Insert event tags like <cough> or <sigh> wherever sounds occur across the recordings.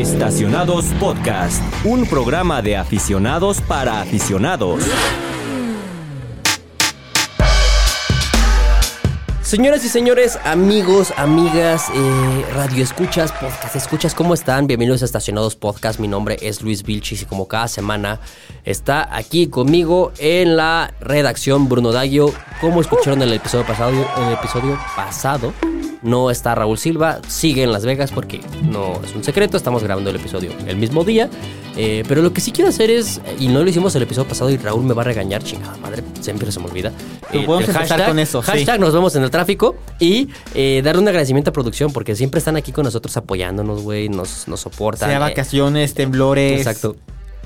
Estacionados Podcast, un programa de aficionados para aficionados. Señoras y señores, amigos, amigas, eh, radio escuchas, podcast escuchas, ¿cómo están? Bienvenidos a Estacionados Podcast. Mi nombre es Luis Vilchis y como cada semana está aquí conmigo en la redacción Bruno Daggio. Como escucharon el episodio pasado, en el episodio pasado no está Raúl Silva, sigue en Las Vegas porque no es un secreto, estamos grabando el episodio el mismo día. Eh, pero lo que sí quiero hacer es, y no lo hicimos el episodio pasado y Raúl me va a regañar, chingada madre, siempre se me olvida. Pero podemos empezar con eso, sí. Hashtag nos vemos en el tráfico y eh, darle un agradecimiento a producción porque siempre están aquí con nosotros apoyándonos, güey, nos, nos soportan. Sea eh, vacaciones, temblores. Exacto.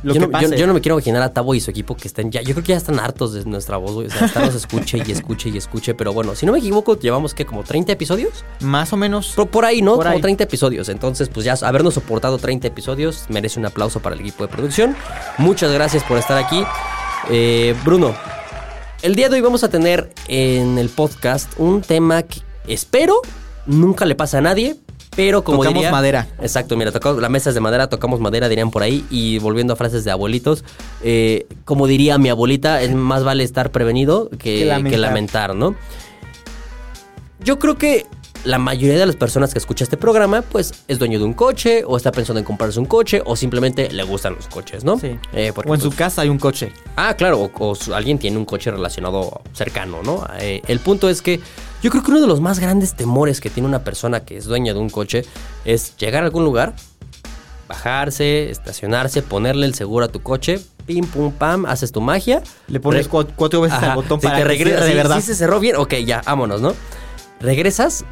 Lo yo, que no, pase. yo- yo no me quiero imaginar a Tabo y su equipo que estén ya. Yo creo que ya están hartos de nuestra voz, güey. O sea, están nos escuche y escuche y escuche. Pero bueno, si no me equivoco, llevamos que como 30 episodios. Más o menos. Por, por ahí, ¿no? Por como ahí. 30 episodios. Entonces, pues ya habernos soportado 30 episodios merece un aplauso para el equipo de producción. Muchas gracias por estar aquí. Eh, Bruno, el día de hoy vamos a tener en el podcast un tema que espero nunca le pasa a nadie. Pero como Tocamos diría- madera. Exacto, mira, tocamos, la mesa es de madera, tocamos madera, dirían por ahí. Y volviendo a frases de abuelitos, eh, como diría mi abuelita, es más vale estar prevenido que, Que lamentar. que lamentar, ¿no? Yo creo que la mayoría de las personas que escucha este programa, pues es dueño de un coche, o está pensando en comprarse un coche, o simplemente le gustan los coches, ¿no? Sí. Eh, porque, O en su pues, casa hay un coche. Ah, claro, o, alguien tiene un coche relacionado cercano, ¿no? Eh, el punto es que yo creo que uno de los más grandes temores que tiene una persona que es dueña de un coche es llegar a algún lugar, bajarse, estacionarse, ponerle el seguro a tu coche, pim, pum, pam, haces tu magia. Le pones cuatro veces Ajá, al botón si para te que regresa, de verdad. sí se cerró bien, ok, ya, vámonos, ¿no? Regresas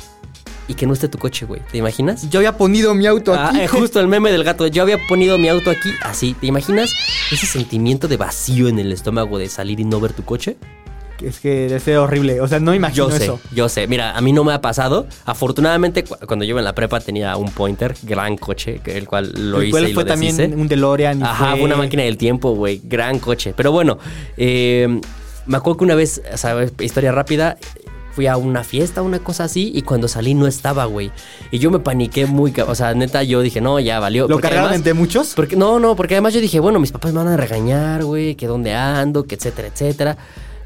y que no esté tu coche, güey. ¿Te imaginas? Yo había ponido mi auto Ah, aquí. eh, justo el meme del gato. Yo había ponido mi auto aquí, así. ¿Te imaginas ese sentimiento de vacío en el estómago de salir y no ver tu coche? Es que debe ser horrible. O sea, no imagino Yo sé, eso. yo sé. Mira, a mí no me ha pasado. Afortunadamente, cu- cuando yo iba en la prepa tenía un Pointer, gran coche, el cual lo El hice y fue lo también deshice. un DeLorean. y Ajá, fue una máquina del tiempo, güey. Gran coche. Pero bueno, eh, me acuerdo que una vez, ¿sabes? Historia rápida. Fui a una fiesta, una cosa así, y cuando salí no estaba, güey. Y yo me paniqué muy, o sea, neta, yo dije, no, ya valió. ¿Lo Porque cargaron además- entre muchos? porque, no, no, porque además yo dije, bueno, mis papás me van a regañar, güey, que dónde ando, que etcétera, etcétera.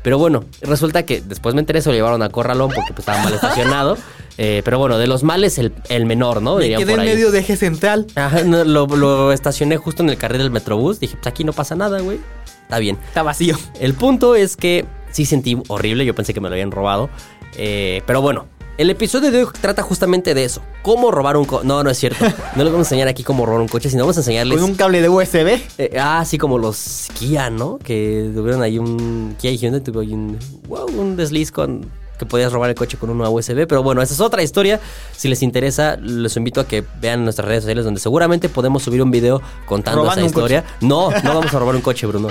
Pero bueno, resulta que después me enteré, se lo llevaron a Corralón porque pues, estaba mal estacionado. <laughs> Eh, pero bueno, de los males el, el menor, ¿no? Me Dirían quedé por en ahí. medio de eje central. Ajá, no, lo, lo estacioné justo en el carril del Metrobús. Dije, pues aquí no pasa nada, güey. Está bien. Está vacío. El punto es que sí sentí horrible, yo pensé que me lo habían robado. Eh, pero bueno, el episodio de hoy trata justamente de eso. ¿Cómo robar un coche? No, no es cierto. No les vamos a enseñar aquí cómo robar un coche, sino vamos a enseñarles... Con un cable de USB. Eh, ah, así como los Kia, ¿no? Que tuvieron ahí un... Kia y Hyundai tuvo ahí un... Wow, un desliz con... Que podías robar el coche con una USB. Pero bueno, esa es otra historia. Si les interesa, les invito a que vean nuestras redes sociales donde seguramente podemos subir un video contando esa historia. No, no vamos a robar un coche, Bruno.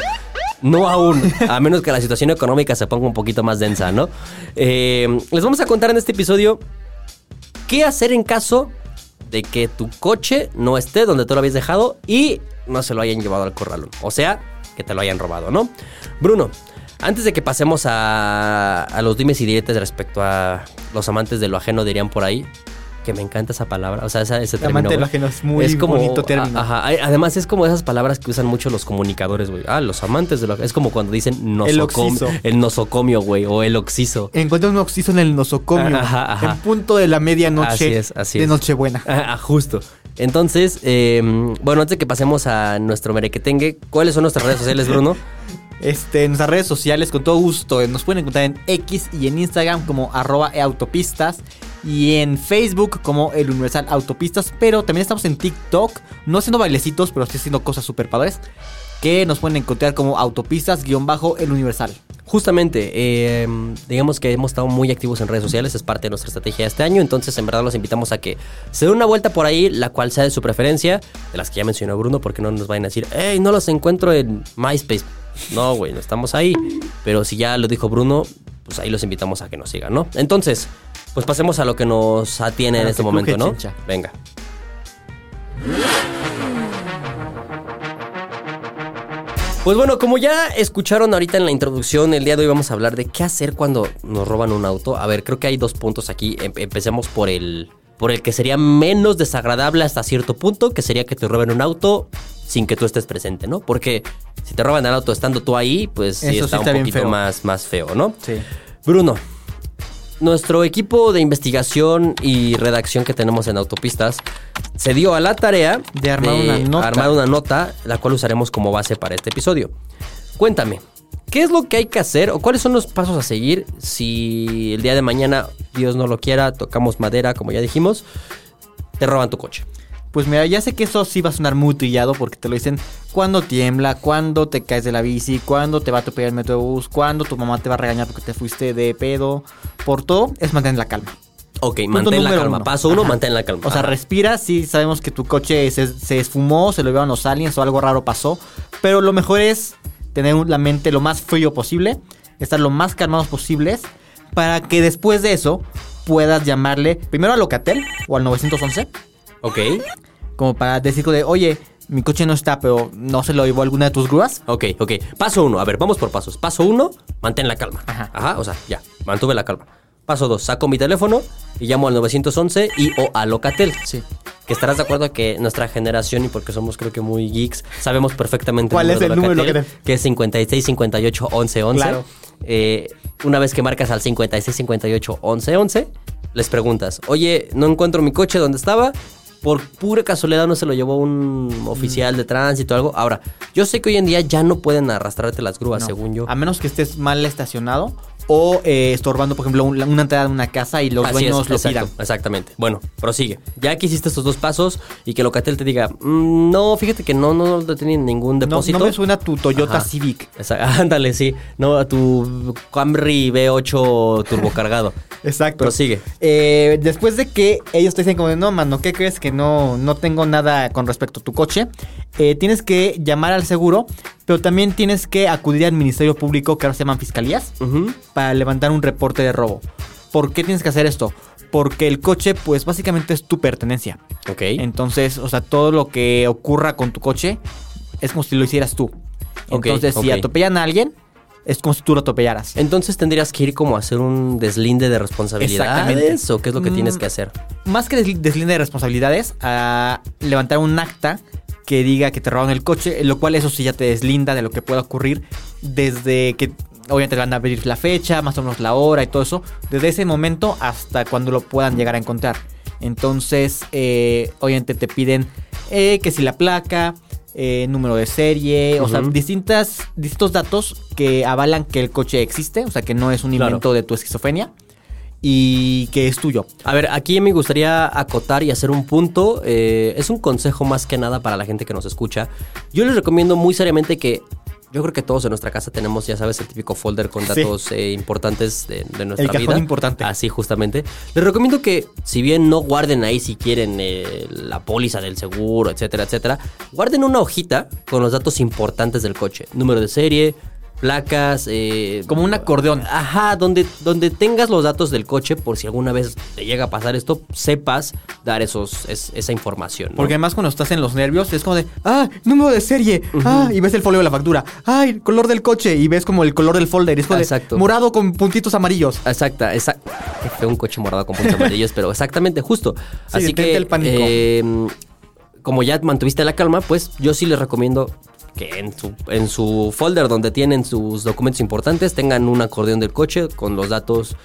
No aún, a menos que la situación económica se ponga un poquito más densa, ¿no? Eh, les vamos a contar en este episodio qué hacer en caso de que tu coche no esté donde tú lo habías dejado y no se lo hayan llevado al corralón. O sea, que te lo hayan robado, ¿no? Bruno, antes de que pasemos a, a los dimes y diretes respecto a los amantes de lo ajeno, dirían por ahí, que me encanta esa palabra, o sea, esa- ese término. Amante de lo güey. ajeno es muy bonito término. a- Ajá, además es como esas palabras que usan mucho los comunicadores, güey. Ah, los amantes de lo. Es como cuando dicen nosocomio, oxiso. el nosocomio, güey, o el oxiso. Encontré un oxiso en el nosocomio. Ajá, ajá. En punto de la medianoche. Así es, así de es. Nochebuena. <laughs> Ah, justo. Entonces, eh, bueno, antes de que pasemos a nuestro merequetengue, ¿cuáles son nuestras redes sociales, Bruno? <laughs> Este, nuestras redes sociales, con todo gusto. Nos pueden encontrar en X y en Instagram como arroba eautopistas. Y en Facebook como el Universal Autopistas. Pero también estamos en TikTok. No haciendo bailecitos, pero sí haciendo cosas súper padres. Que nos pueden encontrar como autopistas-el Universal. Justamente, eh, digamos que hemos estado muy activos en redes sociales, es parte de nuestra estrategia de este año, entonces en verdad los invitamos a que se den una vuelta por ahí, la cual sea de su preferencia, de las que ya mencionó Bruno, porque no nos vayan a decir, hey, no los encuentro en MySpace. No, güey, no estamos ahí. Pero si ya lo dijo Bruno, pues ahí los invitamos a que nos sigan, ¿no? Entonces, pues pasemos a lo que nos atiene A en este momento, ¿no? chincha. Venga. Pues bueno, como ya escucharon ahorita en la introducción, el día de hoy vamos a hablar de qué hacer cuando nos roban un auto. A ver, creo que hay dos puntos aquí. Em- empecemos por el, por el que sería menos desagradable hasta cierto punto, que sería que te roben un auto sin que tú estés presente, ¿no? Porque si te roban el auto estando tú ahí, pues sí Eso sí está un está poquito feo. más, más feo, ¿no? Sí. Bruno, nuestro equipo de investigación y redacción que tenemos en autopistas se dio a la tarea De armar una nota. armar una nota, la cual usaremos como base para este episodio. Cuéntame, ¿qué es lo que hay que hacer o cuáles son los pasos a seguir si el día de mañana, Dios no lo quiera, tocamos madera, como ya dijimos, te roban tu coche? Pues mira, ya sé que eso sí va a sonar muy trillado porque te lo dicen cuando tiembla, cuando te caes de la bici, cuando te va a atropellar el metrobús, cuando tu mamá te va a regañar porque te fuiste de pedo. Por todo es mantener la calma. Ok, Punto mantén la calma. uno. Paso uno, Ajá. mantén la calma. O sea, respira, sí sabemos que tu coche se, se esfumó, se lo llevaron los aliens o algo raro pasó. Pero lo mejor es tener la mente lo más frío posible, estar lo más calmados posibles, para que después de eso puedas llamarle primero a Locatel o al 911, Ok, como para decir de, oye, mi coche no está, pero no se lo llevó alguna de tus grúas. ok, ok. Paso uno, a ver, vamos por pasos. Paso uno, mantén la calma. Ajá. Ajá, o sea, ya, mantuve la calma. Paso dos, saco mi teléfono y llamo al 911 y o a Locatel. Sí. Que estarás de acuerdo que nuestra generación, y porque somos creo que muy geeks, sabemos perfectamente ¿Cuál es el número de Locatel? Que es 56 58 11 11. Claro. Eh, una vez que marcas al 56 58 11 11, les preguntas, oye, no encuentro mi coche, ¿dónde estaba? Por pura casualidad no se lo llevó un oficial de tránsito o algo. Ahora, yo sé que hoy en día ya no pueden arrastrarte las grúas, No. según yo. A menos que estés mal estacionado o eh, estorbando, por ejemplo, un- una entrada de una casa y los Así dueños es, lo exacto, pidan. Exactamente. Bueno, prosigue. Ya que hiciste estos dos pasos y que Locatel te diga, "Mm, no, fíjate que no, no, no tienen ningún No, depósito. no me suena tu Toyota Ajá. Civic. Esa- <laughs> ándale, sí. No, a tu Camry V8 turbocargado. <laughs> Exacto. Prosigue. Eh, después de que ellos te dicen como de, no, mano, ¿qué crees que no, no tengo nada con respecto a tu coche? Eh, tienes que llamar al seguro, pero también tienes que acudir al Ministerio Público, que ahora se llaman fiscalías, para levantar un reporte de robo. ¿Por qué tienes que hacer esto? Porque el coche, pues básicamente es tu pertenencia. Ok. Entonces, o sea, todo lo que ocurra con tu coche es como si lo hicieras tú. Ok, Entonces, si atropellan a alguien, es como si tú lo atropellaras. Entonces tendrías que ir como a hacer un deslinde de responsabilidades Exactamente. o qué es lo que tienes Mm. que hacer. más que desli- deslinde de responsabilidades, a levantar un acta que diga que te robaron el coche, lo cual eso sí ya te deslinda de lo que pueda ocurrir desde que obviamente te van a pedir la fecha, más o menos la hora y todo eso, desde ese momento hasta cuando lo puedan llegar a encontrar. Entonces, eh, obviamente te piden eh, que si la placa, eh, número de serie, o sea, distintas, distintos datos que avalan que el coche existe, o sea, que no es un Claro. invento de tu esquizofrenia y que es tuyo. A ver, aquí me gustaría acotar y hacer un punto. eh, es un consejo más que nada para la gente que nos escucha. Yo les recomiendo muy seriamente que. Yo creo que todos en nuestra casa tenemos, ya sabes, el típico folder con Sí. datos eh, importantes de, de nuestra El cajón vida. importante. Así, justamente. Les recomiendo que, si bien no guarden ahí si quieren eh, la póliza del seguro, etcétera, etcétera, guarden una hojita con los datos importantes del coche: número de serie, placas. eh, Como un acordeón. Ajá, donde, donde tengas los datos del coche por si alguna vez te llega a pasar esto, sepas dar esos, es- esa información. ¿no? Porque además cuando estás en los nervios es como de, ah, número de serie, ah, y ves el folio de la factura, ay, color del coche, y ves como el color del folder, y es como de, Exacto. morado con puntitos amarillos. Exacta, exacto. Feo un coche morado con puntos amarillos, pero exactamente, justo. Así que, el pánico. eh, como ya mantuviste la calma, pues yo sí les recomiendo que en su, en su folder donde tienen sus documentos importantes tengan un acordeón del coche con los datos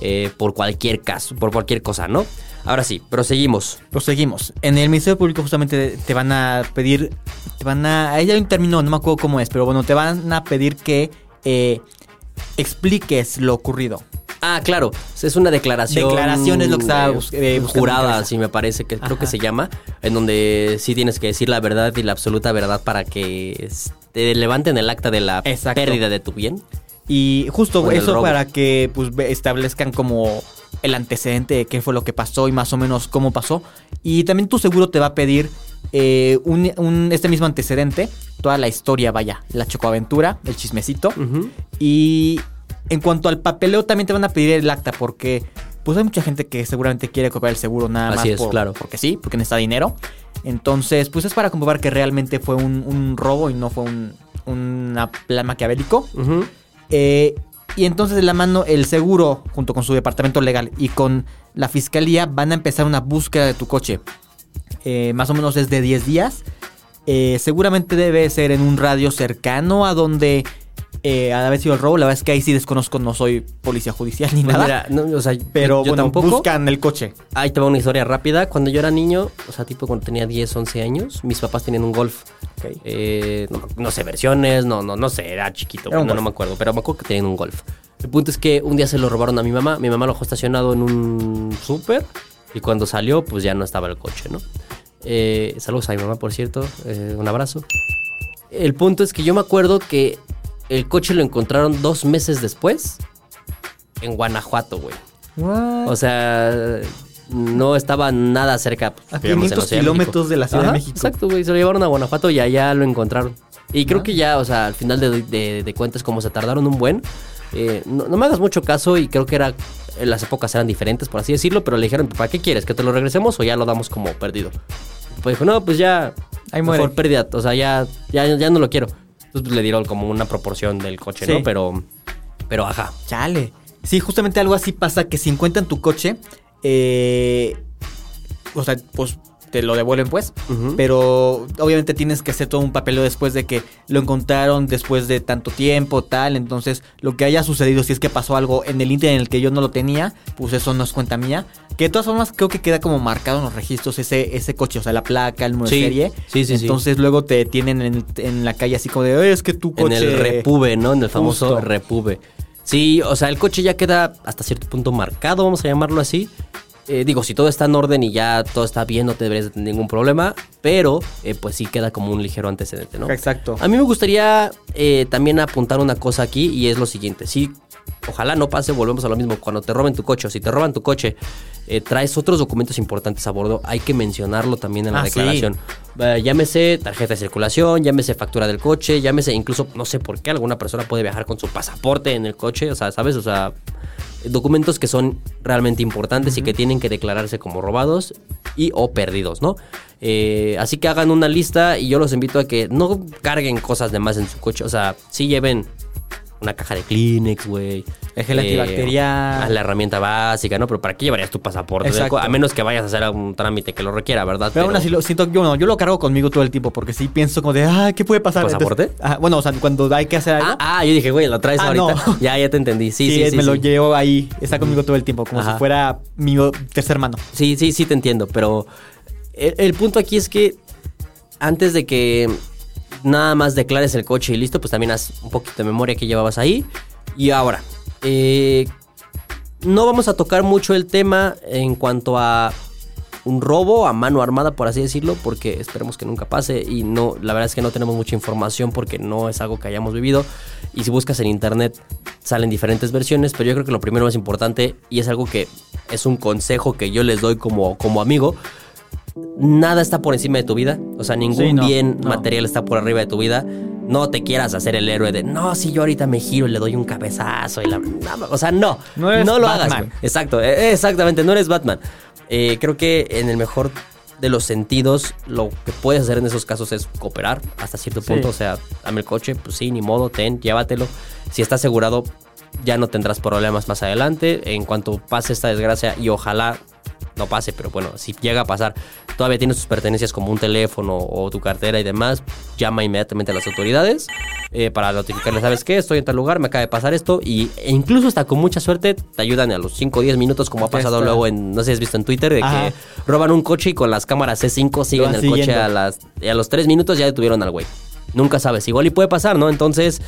eh, por cualquier caso, por cualquier cosa, ¿no? Ahora sí, proseguimos. Proseguimos. En el Ministerio Público justamente te van a pedir, te van a, ahí hay un término, no me acuerdo cómo es, pero bueno, te van a pedir que eh, expliques lo ocurrido. Ah, claro, es una declaración. Declaración es lo que bus- eh, mi jurada, sí me parece que creo que se llama, en donde sí tienes que decir la verdad y la absoluta verdad para que te levanten el acta de la Exacto. pérdida de tu bien. Y justo eso para que pues establezcan como el antecedente de qué fue lo que pasó y más o menos cómo pasó. Y también tu seguro te va a pedir eh, un, un- este mismo antecedente, toda la historia, vaya, la chocoaventura, el chismecito. Y en cuanto al papeleo, también te van a pedir el acta porque pues hay mucha gente que seguramente quiere copiar el seguro nada Así más es, por- claro. porque sí, porque necesita dinero. Entonces, pues es para comprobar que realmente fue un, un robo y no fue un, una plan maquiavélico. Eh, y entonces de la mano el seguro, junto con su departamento legal y con la fiscalía, van a empezar una búsqueda de tu coche. Eh, más o menos es de 10 días. Eh, seguramente debe ser en un radio cercano a donde eh, de haber sido el robo. La verdad es que ahí sí desconozco, no soy policía judicial ni Pues nada. mira, no, o sea, pero yo, bueno, tampoco. buscan el coche. Ahí te va una historia rápida. Cuando yo era niño, o sea, tipo cuando tenía 10, 11 años, mis papás tenían un golf. Eh, no, no sé, versiones, no, no, no sé, era chiquito, Era no, no me acuerdo, pero me acuerdo que tenían un golf. El punto es que un día se lo robaron a mi mamá. Mi mamá lo dejó estacionado en un súper y cuando salió, pues ya no estaba el coche, ¿no? Eh, saludos a mi mamá, por cierto. eh, un abrazo. El punto es que yo me acuerdo que el coche lo encontraron dos meses después en Guanajuato, güey. O sea, no estaba nada cerca. A digamos, en la 500 Ciudad de kilómetros de la Ciudad de México. Exacto, güey. Se lo llevaron a Guanajuato y allá lo encontraron. Y creo que ya, o sea, al final de, de- de cuentas, como se tardaron un buen, eh, no, no me hagas mucho caso y creo que era en las épocas eran diferentes, por así decirlo, pero le dijeron, ¿para qué quieres? ¿Que te lo regresemos o ya lo damos como perdido? Pues dijo, no, pues ya, Ahí muere. mejor pérdida, o sea, ya, ya, ya no lo quiero. Entonces pues, le dieron como una proporción del coche, Sí. ¿no? Pero, pero ajá. Chale. Sí, justamente algo así pasa que si encuentran tu coche, eh, o sea, pues te lo devuelven pues, pero obviamente tienes que hacer todo un papeleo después de que lo encontraron después de tanto tiempo, tal, entonces lo que haya sucedido, si es que pasó algo en el internet en el que yo no lo tenía, pues eso no es cuenta mía, que de todas formas creo que queda como marcado en los registros ese, ese coche, o sea, la placa, el número Sí, de serie, sí, sí, sí. entonces luego te tienen en, en la calle así como de, "Oye, es que tu En coche... el repube, ¿no? En el famoso Justo. repube. Sí, o sea, el coche ya queda hasta cierto punto marcado, vamos a llamarlo así. Eh, digo, si todo está en orden y ya todo está bien, no te deberías de tener ningún problema, pero eh, pues sí queda como un ligero antecedente, ¿no? Exacto. A mí me gustaría eh, también apuntar una cosa aquí y es lo siguiente. Sí, ojalá no pase, volvemos a lo mismo. Cuando te roben tu coche o si te roban tu coche, eh, traes otros documentos importantes a bordo, hay que mencionarlo también en la Ah, sí. declaración. Eh, llámese tarjeta de circulación, llámese factura del coche, llámese incluso, no sé por qué alguna persona puede viajar con su pasaporte en el coche, o sea, ¿sabes? O sea, documentos que son realmente importantes y que tienen que declararse como robados y o perdidos, ¿no? Eh, así que hagan una lista y yo los invito a que no carguen cosas de más en su coche, o sea, sí lleven una caja de Kleenex, güey. El gel antibacterial. ah, La herramienta básica, ¿no? Pero ¿para qué llevarías tu pasaporte? Exacto. A menos que vayas a hacer algún trámite que lo requiera, ¿verdad? Pero, aún así lo siento, yo no, yo lo cargo conmigo todo el tiempo porque sí pienso como de, ah, ¿qué puede pasar? ¿Pasaporte? Entonces, ajá, bueno, o sea, cuando hay que hacer algo, Ah, ah, yo dije, güey, lo traes Ah, ahorita. no. Ya, ya te entendí. Sí, <laughs> sí, sí, sí. me lo llevo ahí, está conmigo todo el tiempo, como Ajá. si fuera mi tercer mano. Sí, sí, sí te entiendo, pero el, el punto aquí es que antes de que nada más declares el coche y listo, pues también haz un poquito de memoria que llevabas ahí. Y ahora, eh, no vamos a tocar mucho el tema en cuanto a un robo a mano armada, por así decirlo, porque esperemos que nunca pase y no, la verdad es que no tenemos mucha información porque no es algo que hayamos vivido y si buscas en internet salen diferentes versiones, pero yo creo que lo primero más importante y es algo que es un consejo que yo les doy como, como amigo, nada está por encima de tu vida, o sea, ningún Sí, no, bien no. material está por arriba de tu vida. No te quieras hacer el héroe de, no, si yo ahorita me giro y le doy un cabezazo y la... no, o sea, no, No eres lo hagas. Exacto, eh, exactamente, no eres Batman. Eh, creo que en el mejor de los sentidos, lo que puedes hacer en esos casos es cooperar hasta cierto Sí. punto. O sea, dame el coche, pues sí, ni modo, ten, llévatelo. Si está asegurado, ya no tendrás problemas más adelante. En cuanto pase esta desgracia, y ojalá no pase, pero bueno, si llega a pasar, todavía tienes tus pertenencias como un teléfono o tu cartera y demás, llama inmediatamente a las autoridades eh, para notificarles, ¿sabes qué? Estoy en tal lugar, me acaba de pasar esto y e incluso hasta con mucha suerte te ayudan a los 5 o 10 minutos como ha pasado luego en, no sé si has visto en Twitter, de Ajá. que roban un coche y con las cámaras C5 siguen el coche a las y a los 3 minutos ya detuvieron al güey. Nunca sabes, igual y puede pasar, ¿no? Entonces...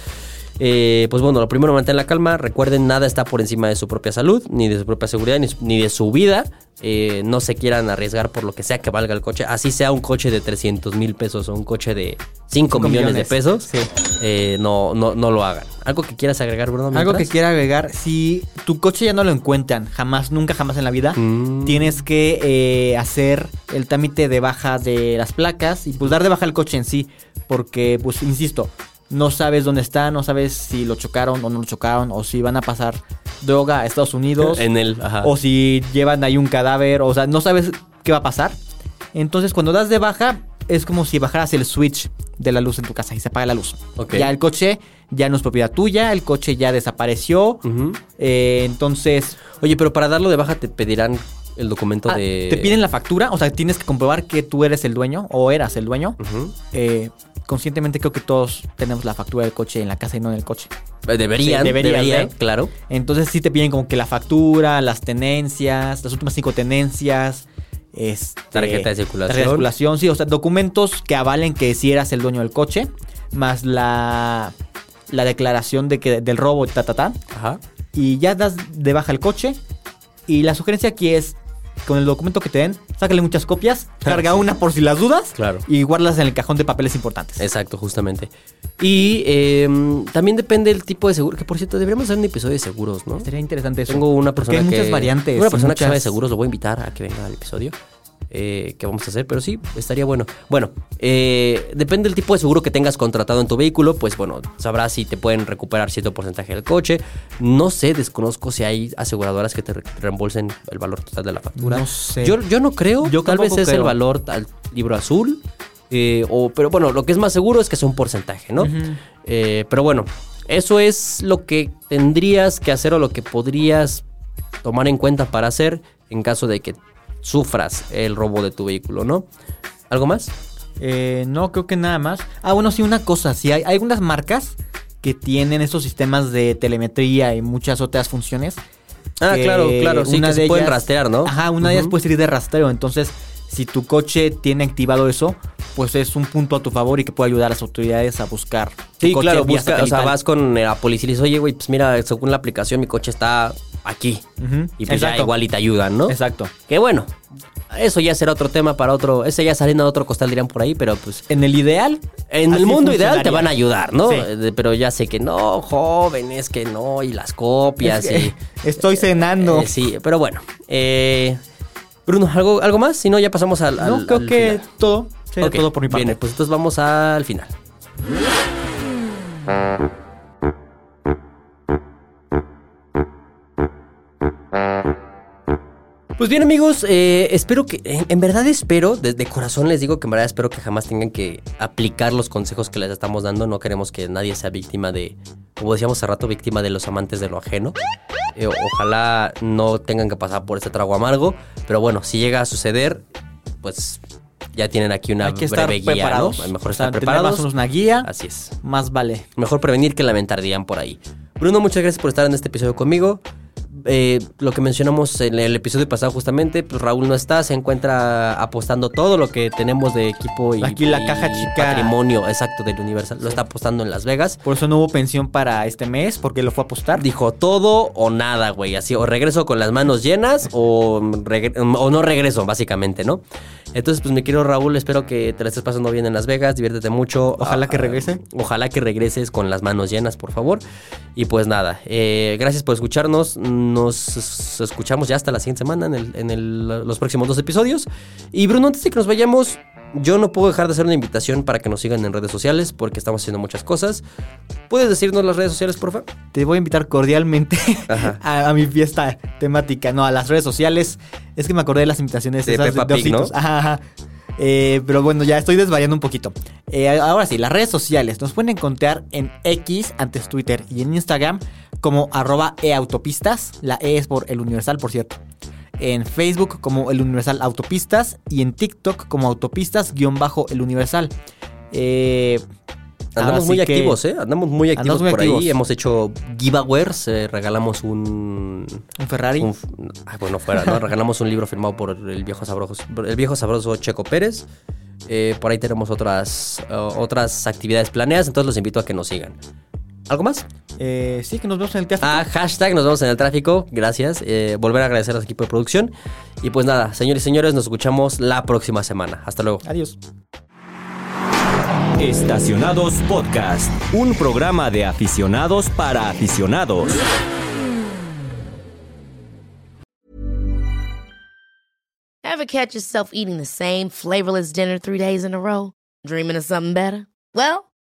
Eh, pues bueno, lo primero, mantén la calma. Recuerden, nada está por encima de su propia salud, ni de su propia seguridad, ni, ni de su vida. Eh, no se quieran arriesgar por lo que sea que valga el coche. Así sea un coche de 300 mil pesos o un coche de 5 millones, de pesos. Sí. eh, no, no, no lo hagan. ¿Algo que quieras agregar, Bruno? Algo que quiera agregar, si tu coche ya no lo encuentran, jamás, nunca jamás en la vida, Mm. tienes que eh, hacer el trámite de baja de las placas y pues dar de baja el coche en sí, porque pues insisto, no sabes dónde está, no sabes si lo chocaron o no lo chocaron, o si van a pasar droga a Estados Unidos, En el. Ajá. o si llevan ahí un cadáver, o sea, no sabes qué va a pasar. Entonces cuando das de baja, es como si bajaras el switch de la luz en tu casa y se apaga la luz. Ok. Ya el coche ya no es propiedad tuya, el coche ya desapareció. Eh, entonces, Oye, pero para darlo de baja te pedirán el documento ah, de. te piden la factura, o sea, tienes que comprobar que tú eres el dueño o eras el dueño. Eh, conscientemente creo que todos tenemos la factura del coche en la casa y no en el coche. Eh, Deberían, Sí, deberían, deberían, ¿eh? claro. Entonces sí te piden como que la factura, las tenencias, las últimas cinco tenencias. Este, Tarjeta de circulación. Tarjeta de circulación, sí, o sea, documentos que avalen que sí eras el dueño del coche, más la, la declaración de que del robo, ta, ta, ta. Ajá. Y ya das de baja el coche. Y la sugerencia aquí es, con el documento que te den, sácale muchas copias, carga una por si las dudas. Claro. Y guardas en el cajón de papeles importantes. Exacto, justamente. Y eh, también depende del tipo de seguro. Que por cierto, deberíamos hacer un episodio de seguros, ¿no? Sería interesante eso. Tengo una persona hay que. muchas variantes. Una persona que sabe de seguros, lo voy a invitar a que venga al episodio. Eh, que vamos a hacer, pero sí, estaría bueno. Bueno, eh, depende del tipo de seguro que tengas contratado en tu vehículo, pues bueno, sabrás si te pueden recuperar cierto porcentaje del coche. No sé, desconozco si hay aseguradoras que te re- reembolsen el valor total de la factura. No sé. Yo, yo no creo, Yo tal vez es el valor al libro azul. eh, o, pero bueno, lo que es más seguro es que sea un porcentaje, ¿no? Eh, pero bueno, eso es lo que tendrías que hacer o lo que podrías tomar en cuenta para hacer en caso de que sufras el robo de tu vehículo, ¿no? ¿Algo más? Eh, no, creo que nada más. Ah, bueno, sí, una cosa. Sí, hay, hay algunas marcas que tienen estos sistemas de telemetría y muchas otras funciones. Ah, que claro, claro, sí, una que se de pueden ellas- rastrear, ¿no? Ajá, una de ellas puede servir de rastreo. Entonces, si tu coche tiene activado eso, pues es un punto a tu favor y que puede ayudar a las autoridades a buscar. Sí, coche claro, busca, o sea, vas con la policía y dices, oye, güey, pues mira, según la aplicación mi coche está aquí. Y pues ya exacto. igual y te ayudan, ¿no? Exacto. Que bueno, eso ya será otro tema para otro, ese ya saliendo de otro costal dirían por ahí, pero pues En el ideal. En el mundo ideal te van a ayudar, ¿no? Sí. Eh, Pero ya sé que no, jóvenes, que no, y las copias. Es que y, <laughs> Estoy cenando. eh, sí, pero bueno. eh, Bruno, ¿algo, ¿algo más? Si no, ya pasamos al. no, al- creo al que final. todo. Todo por mi parte. Bien, pues entonces vamos al final. <laughs> Pues bien amigos, eh, espero que, en, en verdad espero, desde corazón les digo que en verdad espero que jamás tengan que aplicar los consejos que les estamos dando. No queremos que nadie sea víctima de, como decíamos hace rato, víctima de los amantes de lo ajeno. Eh, ojalá no tengan que pasar por este trago amargo, pero bueno, si llega a suceder, pues ya tienen aquí una Hay que estar breve guía, preparados. ¿no? Mejor O sea, estar preparados. más o menos una guía. Así es. Más vale. Mejor prevenir que lamentar, por ahí. Bruno, muchas gracias por estar en este episodio conmigo. Eh, lo que mencionamos en el episodio pasado justamente, pues Raúl no está, se encuentra apostando todo lo que tenemos de equipo y, Aquí la y caja chica. patrimonio exacto del Universal. Lo está apostando en Las Vegas. Por eso no hubo pensión para este mes, porque lo fue a apostar. Dijo todo o nada, güey. Así, o regreso con las manos llenas o, regre- o no regreso, básicamente, ¿no? Entonces, pues mi querido Raúl, espero que te la estés pasando bien en Las Vegas, diviértete mucho. Ojalá que Ah, regrese. Ojalá que regreses con las manos llenas, por favor. Y pues nada, eh, gracias por escucharnos. Nos escuchamos ya hasta la siguiente semana en, el- en el- los próximos dos episodios. Y Bruno, antes de que nos vayamos, yo no puedo dejar de hacer una invitación para que nos sigan en redes sociales porque estamos haciendo muchas cosas. ¿Puedes decirnos las redes sociales, por favor? Te voy a invitar cordialmente <laughs> a, a mi fiesta temática, no, a las redes sociales. Es que me acordé de las invitaciones De esas Peppa Pig, ¿no? ositos. Ajá, ajá. Eh, pero bueno, ya estoy desvariando un poquito. Eh, ahora sí, las redes sociales. Nos pueden encontrar en X, antes Twitter, y en Instagram como arroba eautopistas. La E es por el Universal, por cierto. En Facebook como el Universal Autopistas y en TikTok como autopistas-el Universal. Eh, Andamos muy activos, ¿eh? Andamos muy activos Andamos muy por activos. ahí. Hemos hecho giveaways, eh, regalamos un... Un Ferrari. un ay, bueno, fuera, ¿no? <laughs> regalamos un libro firmado por el viejo sabroso, el viejo sabroso Checo Pérez. Eh, por ahí tenemos otras, otras actividades planeadas, entonces los invito a que nos sigan. ¿Algo más? Eh, sí, que nos vemos en el teatro. Ah, hashtag nos vemos en el tráfico. Gracias. Eh, volver a agradecer al equipo de producción. Y pues nada, señores y señores, nos escuchamos la próxima semana. Hasta luego. Adiós. Estacionados Podcast, un programa de aficionados para aficionados. Ever catch yourself eating the same flavorless dinner three days in a row? Dreaming of something better? Well,